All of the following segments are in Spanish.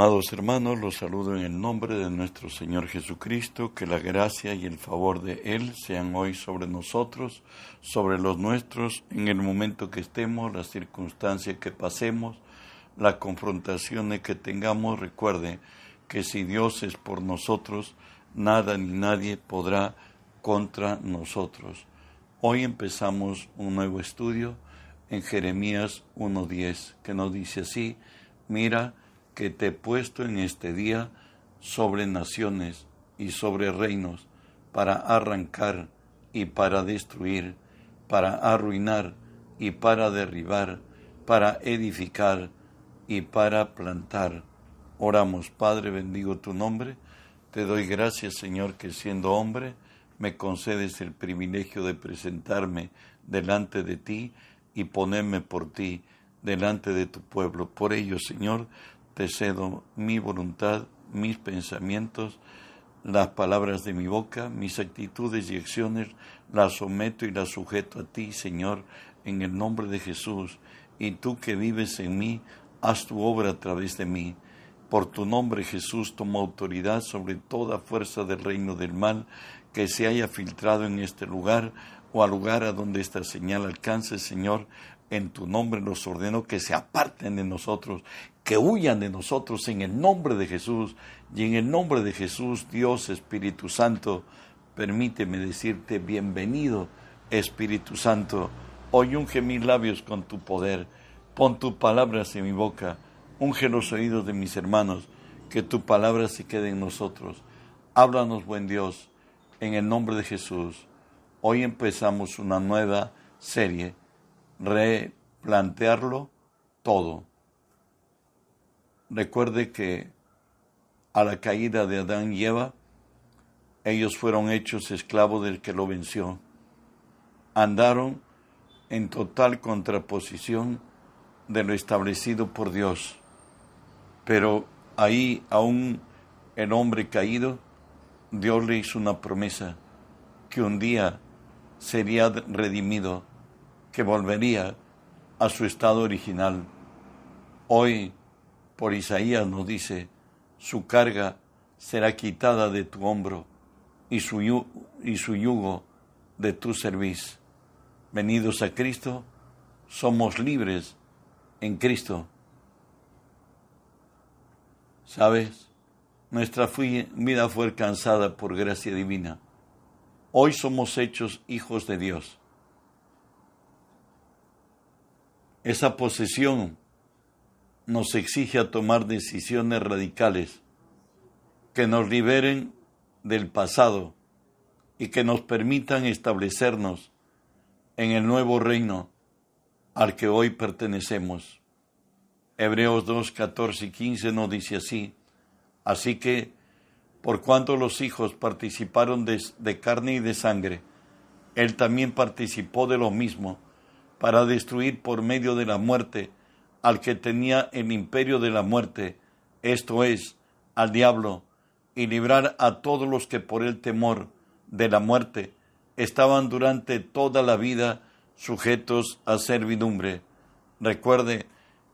Amados hermanos, los saludo en el nombre de nuestro Señor Jesucristo, que la gracia y el favor de Él sean hoy sobre nosotros, sobre los nuestros, en el momento que estemos, la circunstancia que pasemos, la confrontación que tengamos. Recuerde que si Dios es por nosotros, nada ni nadie podrá contra nosotros. Hoy empezamos un nuevo estudio en Jeremías 1.10, que nos dice así, mira, que te he puesto en este día sobre naciones y sobre reinos, para arrancar y para destruir, para arruinar y para derribar, para edificar y para plantar. Oramos, Padre, bendigo tu nombre. Te doy gracias, Señor, que siendo hombre me concedes el privilegio de presentarme delante de ti y ponerme por ti delante de tu pueblo. Por ello, Señor, te cedo mi voluntad, mis pensamientos, las palabras de mi boca, mis actitudes y acciones, las someto y las sujeto a ti, Señor, en el nombre de Jesús. Y tú que vives en mí, haz tu obra a través de mí. Por tu nombre, Jesús, toma autoridad sobre toda fuerza del reino del mal que se haya filtrado en este lugar o al lugar a donde esta señal alcance, Señor. En tu nombre los ordeno que se aparten de nosotros, que huyan de nosotros en el nombre de Jesús. Y en el nombre de Jesús, Dios Espíritu Santo, permíteme decirte bienvenido, Espíritu Santo. Hoy unge mis labios con tu poder. Pon tus palabras en mi boca. Unge los oídos de mis hermanos. Que tu palabra se quede en nosotros. Háblanos, buen Dios, en el nombre de Jesús. Hoy empezamos una nueva serie. Replantearlo todo Recuerde que a la caída de Adán y Eva, ellos fueron hechos esclavos del que lo venció. Andaron en total contraposición de lo establecido por Dios. Pero ahí aún el hombre caído, Dios le hizo una promesa que un día sería redimido, que volvería a su estado original. Hoy por Isaías nos dice, su carga será quitada de tu hombro y su, y su yugo de tu cerviz. Venidos a Cristo, somos libres en Cristo. ¿Sabes? Nuestra vida fue alcanzada por gracia divina. Hoy somos hechos hijos de Dios. Esa posesión nos exige a tomar decisiones radicales que nos liberen del pasado y que nos permitan establecernos en el nuevo reino al que hoy pertenecemos. Hebreos 2, 14 y 15 nos dice así, así que por cuanto los hijos participaron de, de carne y de sangre, él también participó de lo mismo, para destruir por medio de la muerte al que tenía el imperio de la muerte, esto es, al diablo, y librar a todos los que por el temor de la muerte estaban durante toda la vida sujetos a servidumbre. Recuerde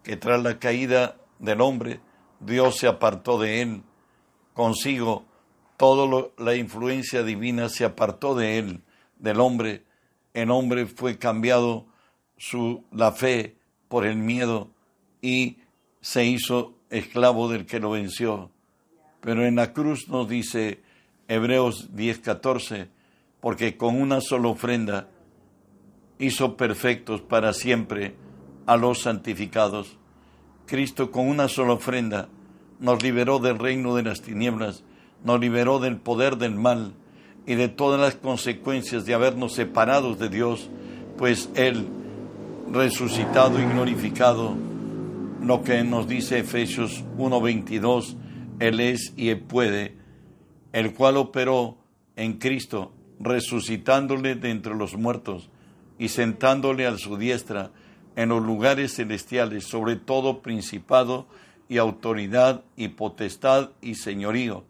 que tras la caída del hombre, Dios se apartó de él, consigo toda la influencia divina se apartó de él, del hombre. El hombre fue cambiado su la fe por el miedo y se hizo esclavo del que lo venció. Pero en la cruz nos dice Hebreos 10:14, porque con una sola ofrenda hizo perfectos para siempre a los santificados. Cristo con una sola ofrenda nos liberó del reino de las tinieblas, nos liberó del poder del mal y de todas las consecuencias de habernos separados de Dios, pues Él, resucitado y glorificado, lo que nos dice Efesios 1:22, Él es y Él puede, el cual operó en Cristo, resucitándole de entre los muertos y sentándole a su diestra en los lugares celestiales, sobre todo principado y autoridad y potestad y señorío,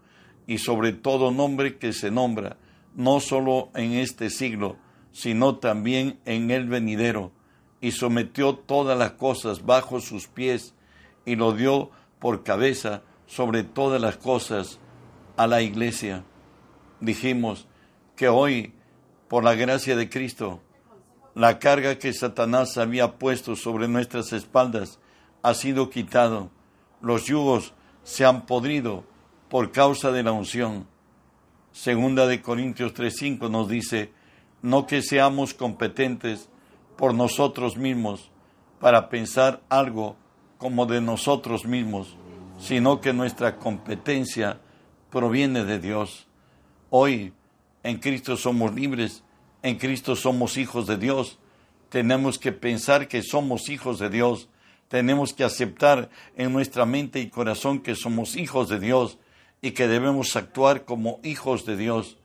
y sobre todo nombre que se nombra, no solo en este siglo, sino también en el venidero y sometió todas las cosas bajo sus pies y lo dio por cabeza sobre todas las cosas a la iglesia. Dijimos que hoy, por la gracia de Cristo, la carga que Satanás había puesto sobre nuestras espaldas ha sido quitado. Los yugos se han podrido por causa de la unción. Segunda de Corintios 3:5 nos dice, no que seamos competentes por nosotros mismos para pensar algo como de nosotros mismos, sino que nuestra competencia proviene de Dios. Hoy en Cristo somos libres, en Cristo somos hijos de Dios. Tenemos que pensar que somos hijos de Dios. Tenemos que aceptar en nuestra mente y corazón que somos hijos de Dios y que debemos actuar como hijos de Dios.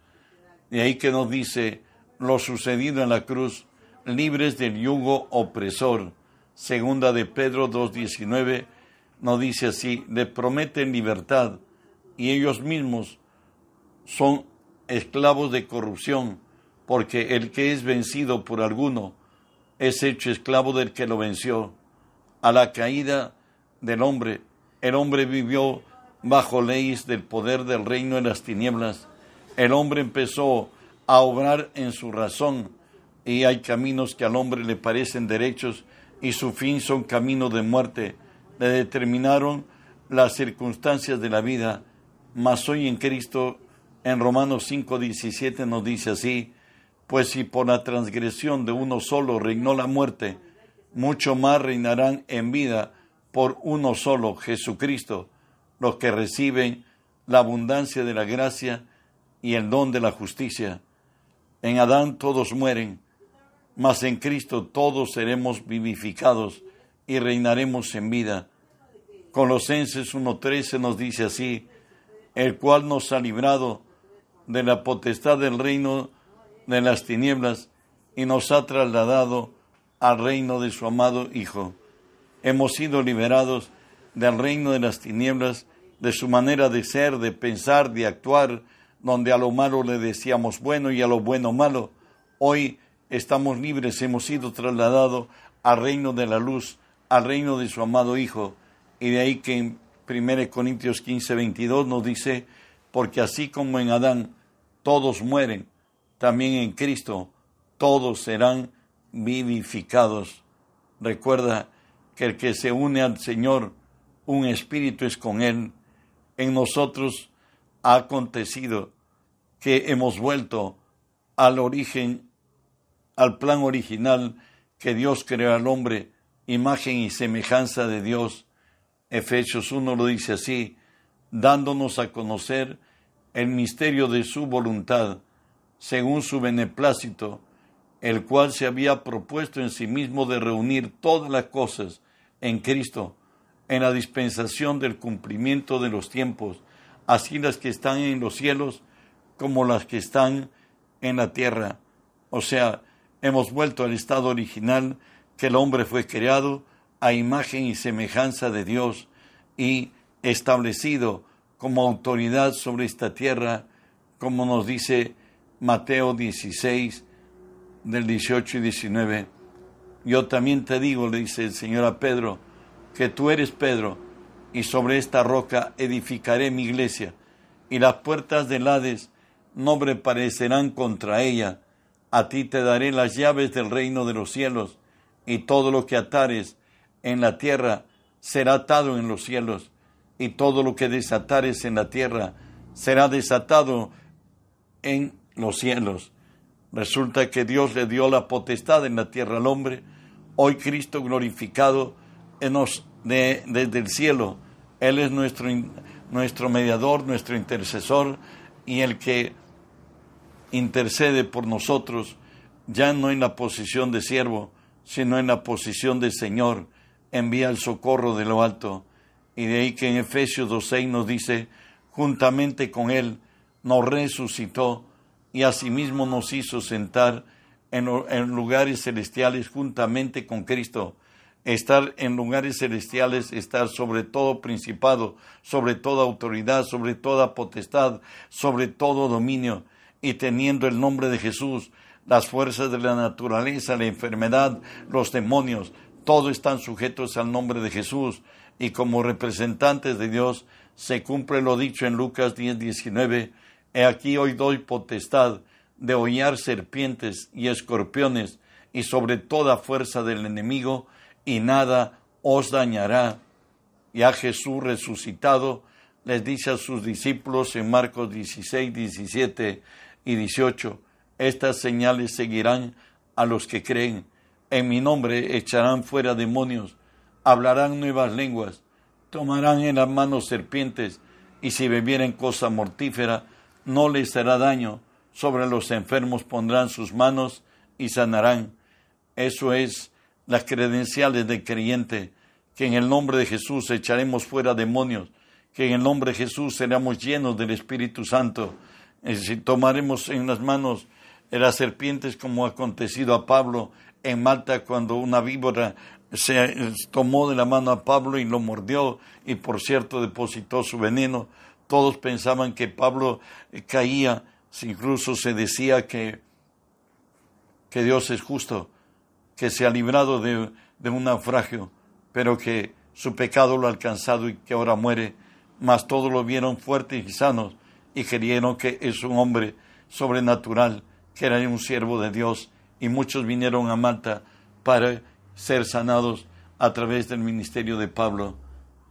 De ahí que nos dice lo sucedido en la cruz, libres del yugo opresor. Segunda de Pedro 2.19 nos dice así, le prometen libertad y ellos mismos son esclavos de corrupción, porque el que es vencido por alguno es hecho esclavo del que lo venció. A la caída del hombre, el hombre vivió bajo leyes del poder del reino de las tinieblas. El hombre empezó a obrar en su razón y hay caminos que al hombre le parecen derechos y su fin son caminos de muerte. Le determinaron las circunstancias de la vida, mas hoy en Cristo, en Romanos 5:17 nos dice así, pues si por la transgresión de uno solo reinó la muerte, mucho más reinarán en vida por uno solo, Jesucristo, los que reciben la abundancia de la gracia y el don de la justicia. En Adán todos mueren, mas en Cristo todos seremos vivificados y reinaremos en vida. Colosenses 1.13 nos dice así, el cual nos ha librado de la potestad del reino de las tinieblas y nos ha trasladado al reino de su amado Hijo. Hemos sido liberados del reino de las tinieblas, de su manera de ser, de pensar, de actuar, donde a lo malo le decíamos bueno y a lo bueno malo. Hoy estamos libres, hemos sido trasladados al reino de la luz, al reino de su amado Hijo. Y de ahí que en 1 Corintios 15, 22 nos dice, porque así como en Adán todos mueren, también en Cristo todos serán vivificados. Recuerda que el que se une al Señor, un espíritu es con Él en nosotros ha acontecido que hemos vuelto al origen, al plan original que Dios creó al hombre, imagen y semejanza de Dios. Efesios 1 lo dice así, dándonos a conocer el misterio de su voluntad, según su beneplácito, el cual se había propuesto en sí mismo de reunir todas las cosas en Cristo en la dispensación del cumplimiento de los tiempos, así las que están en los cielos como las que están en la tierra. O sea, hemos vuelto al estado original que el hombre fue creado a imagen y semejanza de Dios y establecido como autoridad sobre esta tierra, como nos dice Mateo 16, del 18 y 19. Yo también te digo, le dice el Señor a Pedro, que tú eres Pedro, y sobre esta roca edificaré mi iglesia, y las puertas del Hades no prevalecerán contra ella. A ti te daré las llaves del reino de los cielos, y todo lo que atares en la tierra será atado en los cielos, y todo lo que desatares en la tierra será desatado en los cielos. Resulta que Dios le dio la potestad en la tierra al hombre. Hoy Cristo glorificado nos, de, desde el cielo. Él es nuestro, nuestro mediador, nuestro intercesor y el que intercede por nosotros, ya no en la posición de siervo, sino en la posición de Señor, envía el socorro de lo alto. Y de ahí que en Efesios 2.6 nos dice, juntamente con Él nos resucitó y asimismo nos hizo sentar en lugares celestiales juntamente con Cristo estar en lugares celestiales, estar sobre todo principado, sobre toda autoridad, sobre toda potestad, sobre todo dominio, y teniendo el nombre de Jesús, las fuerzas de la naturaleza, la enfermedad, los demonios, todos están sujetos al nombre de Jesús, y como representantes de Dios se cumple lo dicho en Lucas 10, 19, He aquí hoy doy potestad de hollar serpientes y escorpiones y sobre toda fuerza del enemigo, y nada os dañará. Y a Jesús resucitado les dice a sus discípulos en Marcos 16, 17 y 18, estas señales seguirán a los que creen. En mi nombre echarán fuera demonios, hablarán nuevas lenguas, tomarán en las manos serpientes, y si bebieren cosa mortífera, no les hará daño. Sobre los enfermos pondrán sus manos y sanarán. Eso es las credenciales del creyente, que en el nombre de Jesús echaremos fuera demonios, que en el nombre de Jesús seremos llenos del Espíritu Santo, si tomaremos en las manos las serpientes como ha acontecido a Pablo en Malta cuando una víbora se tomó de la mano a Pablo y lo mordió y por cierto depositó su veneno. Todos pensaban que Pablo caía, incluso se decía que, que Dios es justo, que se ha librado de, de un naufragio, pero que su pecado lo ha alcanzado y que ahora muere. Mas todos lo vieron fuertes y sanos y creyeron que es un hombre sobrenatural, que era un siervo de Dios, y muchos vinieron a Malta para ser sanados a través del ministerio de Pablo.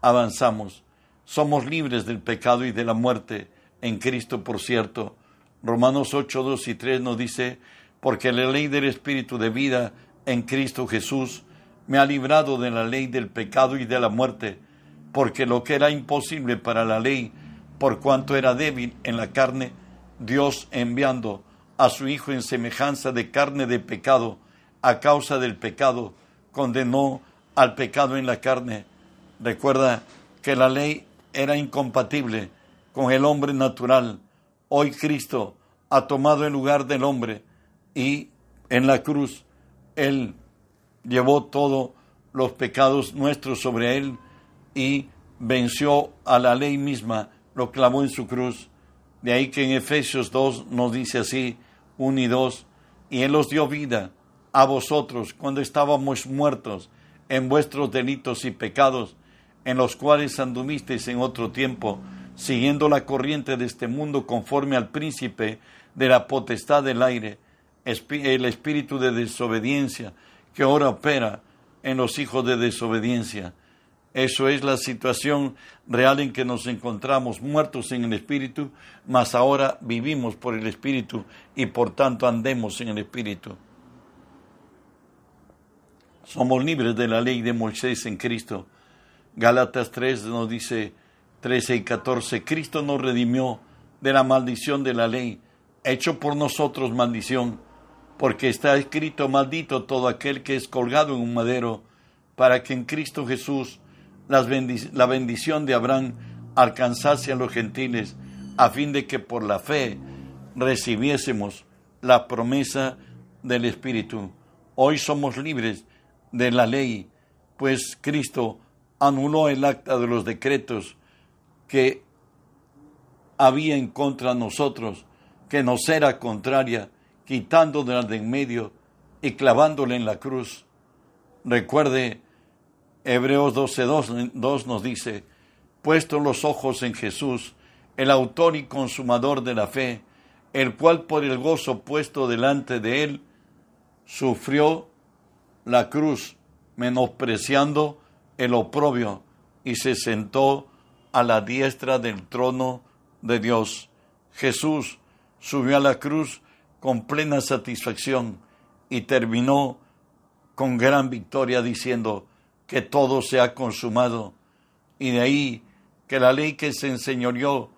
Avanzamos. Somos libres del pecado y de la muerte en Cristo, por cierto. Romanos 8, 2 y 3 nos dice, porque la ley del Espíritu de vida en Cristo Jesús me ha librado de la ley del pecado y de la muerte, porque lo que era imposible para la ley, por cuanto era débil en la carne, Dios enviando a su Hijo en semejanza de carne de pecado, a causa del pecado, condenó al pecado en la carne. Recuerda que la ley era incompatible con el hombre natural. Hoy Cristo ha tomado el lugar del hombre y en la cruz Él llevó todos los pecados nuestros sobre Él y venció a la ley misma, lo clavó en su cruz. De ahí que en Efesios 2 nos dice así, 1 y 2, y Él os dio vida a vosotros cuando estábamos muertos en vuestros delitos y pecados, en los cuales anduvisteis en otro tiempo, siguiendo la corriente de este mundo conforme al príncipe de la potestad del aire, el espíritu de desobediencia que ahora opera en los hijos de desobediencia. Eso es la situación real en que nos encontramos, muertos en el Espíritu, mas ahora vivimos por el Espíritu y por tanto andemos en el Espíritu. Somos libres de la ley de Moisés en Cristo. Gálatas 3 nos dice 13 y 14, Cristo nos redimió de la maldición de la ley, hecho por nosotros maldición, porque está escrito maldito todo aquel que es colgado en un madero, para que en Cristo Jesús la bendición de Abraham alcanzase a los gentiles, a fin de que por la fe recibiésemos la promesa del Espíritu. Hoy somos libres de la ley, pues Cristo anuló el acta de los decretos que había en contra nosotros, que nos era contraria, quitándola de en medio y clavándola en la cruz. Recuerde, Hebreos 12.2 2 nos dice, puesto los ojos en Jesús, el autor y consumador de la fe, el cual por el gozo puesto delante de él, sufrió la cruz, menospreciando el oprobio, y se sentó a la diestra del trono de Dios. Jesús subió a la cruz con plena satisfacción y terminó con gran victoria diciendo que todo se ha consumado. Y de ahí que la ley que se enseñoreó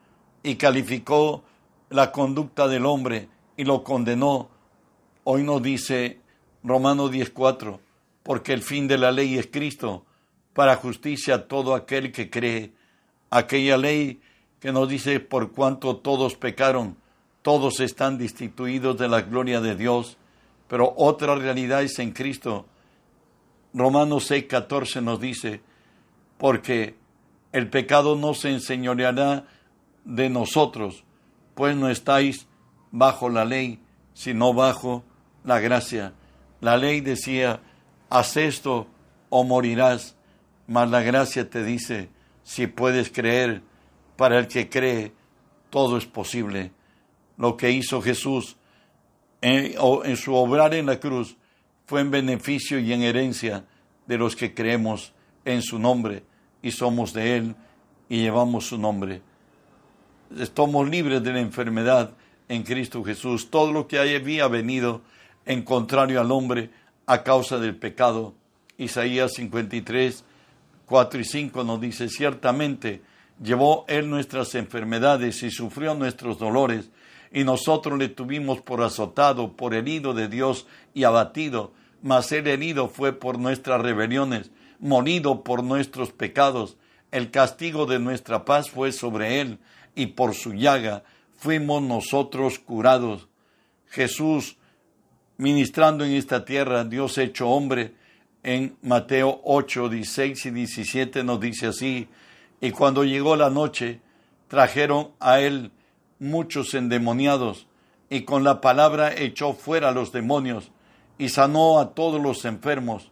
y calificó la conducta del hombre y lo condenó, hoy nos dice Romanos 10.4, porque el fin de la ley es Cristo, para justicia a todo aquel que cree. Aquella ley que nos dice, por cuanto todos pecaron, todos están destituidos de la gloria de Dios, pero otra realidad es en Cristo. Romanos 6.14 nos dice, porque el pecado no se enseñoreará de nosotros, pues no estáis bajo la ley, sino bajo la gracia. La ley decía, haz esto o morirás, mas la gracia te dice, si puedes creer, Para el que cree, todo es posible. Lo que hizo Jesús en, en su obrar en la cruz fue en beneficio y en herencia de los que creemos en su nombre y somos de Él y llevamos su nombre. Estamos libres de la enfermedad en Cristo Jesús. Todo lo que había venido en contrario al hombre a causa del pecado. Isaías 53, 4 y 5 nos dice, ciertamente llevó Él nuestras enfermedades y sufrió nuestros dolores, y nosotros le tuvimos por azotado, por herido de Dios y abatido, mas Él herido fue por nuestras rebeliones, morido por nuestros pecados. El castigo de nuestra paz fue sobre Él, y por su llaga fuimos nosotros curados. Jesús, ministrando en esta tierra, Dios hecho hombre, en Mateo 8, 16 y 17 nos dice así, y cuando llegó la noche, trajeron a él muchos endemoniados, y con la palabra echó fuera los demonios, y sanó a todos los enfermos,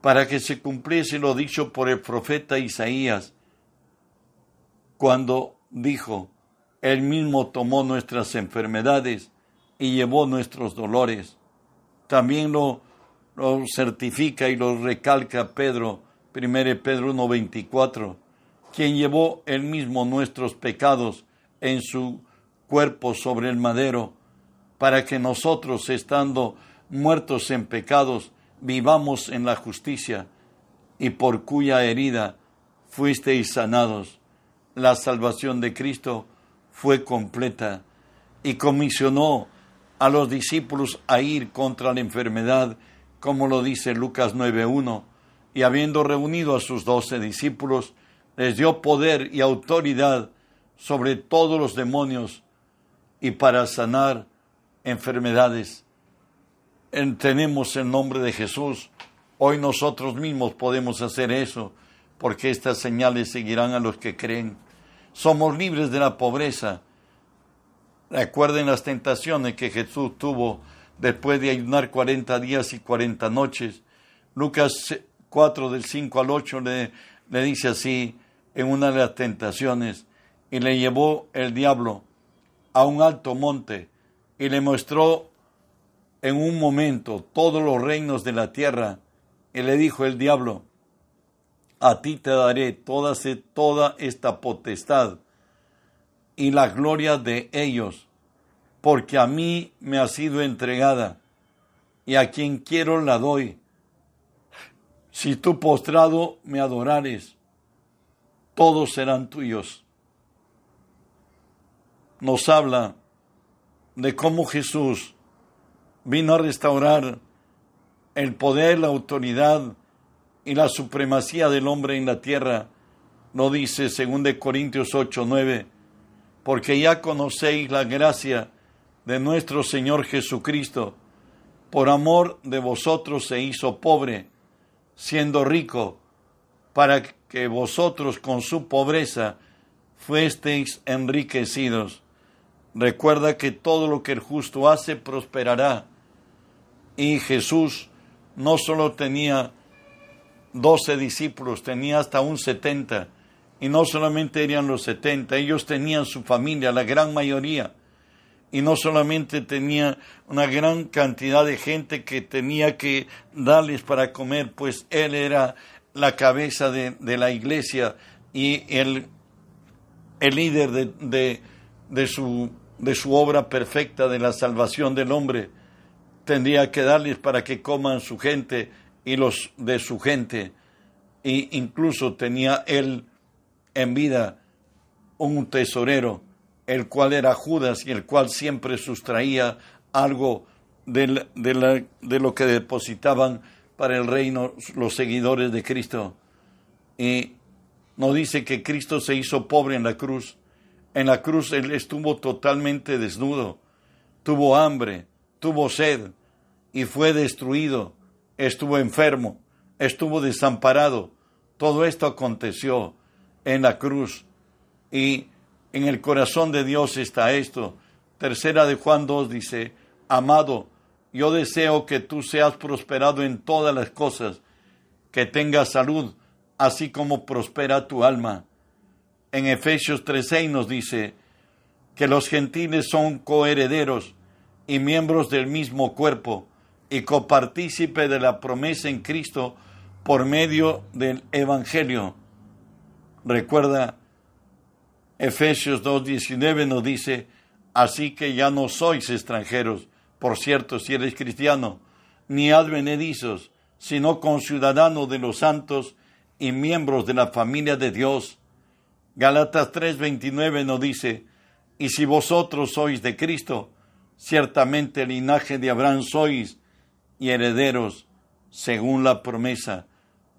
para que se cumpliese lo dicho por el profeta Isaías, cuando dijo, Él mismo tomó nuestras enfermedades y llevó nuestros dolores. También lo, lo certifica y lo recalca Pedro, 1 Pedro 1.24, quien llevó él mismo nuestros pecados en su cuerpo sobre el madero, para que nosotros, estando muertos en pecados, vivamos en la justicia, y por cuya herida fuisteis sanados. La salvación de Cristo fue completa y comisionó a los discípulos a ir contra la enfermedad, como lo dice Lucas 9.1, y habiendo reunido a sus doce discípulos, les dio poder y autoridad sobre todos los demonios y para sanar enfermedades. Tenemos el nombre de Jesús. Hoy nosotros mismos podemos hacer eso porque estas señales seguirán a los que creen. Somos libres de la pobreza. Recuerden las tentaciones que Jesús tuvo después de ayunar 40 días y 40 noches. Lucas 4 del 5 al 8 le, le dice así en una de las tentaciones, y le llevó el diablo a un alto monte y le mostró en un momento todos los reinos de la tierra, y le dijo el diablo, a ti te daré toda, toda esta potestad y la gloria de ellos, porque a mí me ha sido entregada y a quien quiero la doy. Si tú postrado me adorares, todos serán tuyos. Nos habla de cómo Jesús vino a restaurar el poder, la autoridad, y la supremacía del hombre en la tierra, no dice 2 Corintios 8, 9, porque ya conocéis la gracia de nuestro Señor Jesucristo, por amor de vosotros se hizo pobre, siendo rico, para que vosotros con su pobreza fuesteis enriquecidos. Recuerda que todo lo que el justo hace prosperará. Y Jesús no solo tenía doce discípulos, tenía hasta un setenta. Y no solamente eran los setenta, ellos tenían su familia, la gran mayoría. Y no solamente tenía una gran cantidad de gente que tenía que darles para comer, pues él era la cabeza de, la iglesia y el, el líder de, de, su, de su obra perfecta de la salvación del hombre. Tendría que darles para que coman su gente y los de su gente. E incluso tenía él en vida un tesorero, el cual era Judas y el cual siempre sustraía algo de, de lo que depositaban para el reino los seguidores de Cristo. Y nos dice que Cristo se hizo pobre en la cruz. En la cruz él estuvo totalmente desnudo, tuvo hambre, tuvo sed y fue destruido estuvo enfermo, estuvo desamparado. Todo esto aconteció en la cruz y en el corazón de Dios está esto. Tercera de Juan 2 dice, amado, yo deseo que tú seas prosperado en todas las cosas, que tengas salud, así como prospera tu alma. En Efesios 3.6 nos dice que los gentiles son coherederos y miembros del mismo cuerpo y copartícipe de la promesa en Cristo por medio del Evangelio. Recuerda, Efesios 2.19 nos dice, así que ya no sois extranjeros, por cierto, si eres cristiano, ni advenedizos, sino conciudadanos de los santos y miembros de la familia de Dios. Galatas 3:29 nos dice, y si vosotros sois de Cristo, ciertamente el linaje de Abraham sois y herederos según la promesa.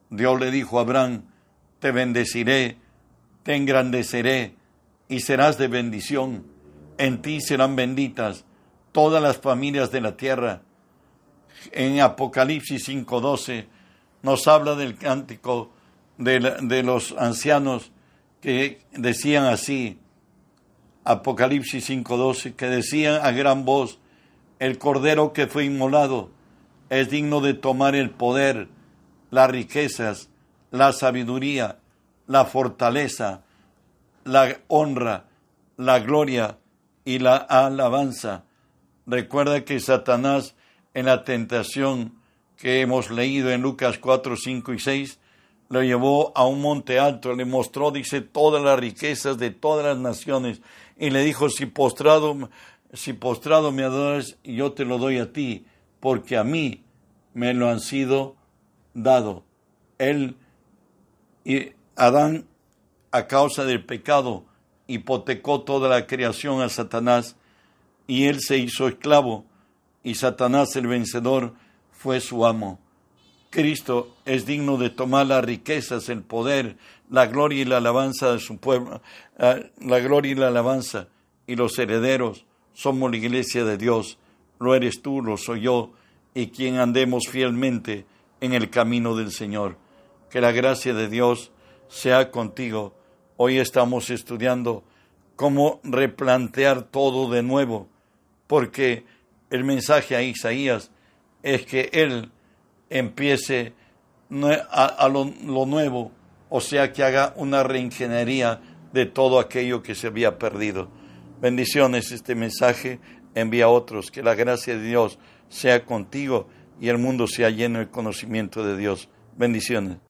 Dios le dijo a Abraham, te bendeciré, te engrandeceré y serás de bendición. En ti serán benditas todas las familias de la tierra. En Apocalipsis 5:12 nos habla del cántico de, de los ancianos que decían así, Apocalipsis 5:12, que decían a gran voz, el cordero que fue inmolado es digno de tomar el poder, las riquezas, la sabiduría, la fortaleza, la honra, la gloria y la alabanza. Recuerda que Satanás en la tentación que hemos leído en Lucas 4, 5 y 6, lo llevó a un monte alto, le mostró, dice, todas las riquezas de todas las naciones y le dijo, si postrado, si postrado me adoras, yo te lo doy a ti, porque a mí me lo han sido dado. Él y Adán, a causa del pecado, hipotecó toda la creación a Satanás y él se hizo esclavo y Satanás el vencedor fue su amo. Cristo es digno de tomar las riquezas, el poder, la gloria y la alabanza de su pueblo, ah, la gloria y la alabanza y los herederos. Somos la iglesia de Dios, lo eres tú, lo soy yo, y quien andemos fielmente en el camino del Señor. Que la gracia de Dios sea contigo. Hoy estamos estudiando cómo replantear todo de nuevo, porque el mensaje a Isaías es que Él empiece a, lo, nuevo, o sea, que haga una reingeniería de todo aquello que se había perdido. Bendiciones, este mensaje envía a otros, que la gracia de Dios sea contigo y el mundo sea lleno del conocimiento de Dios. Bendiciones.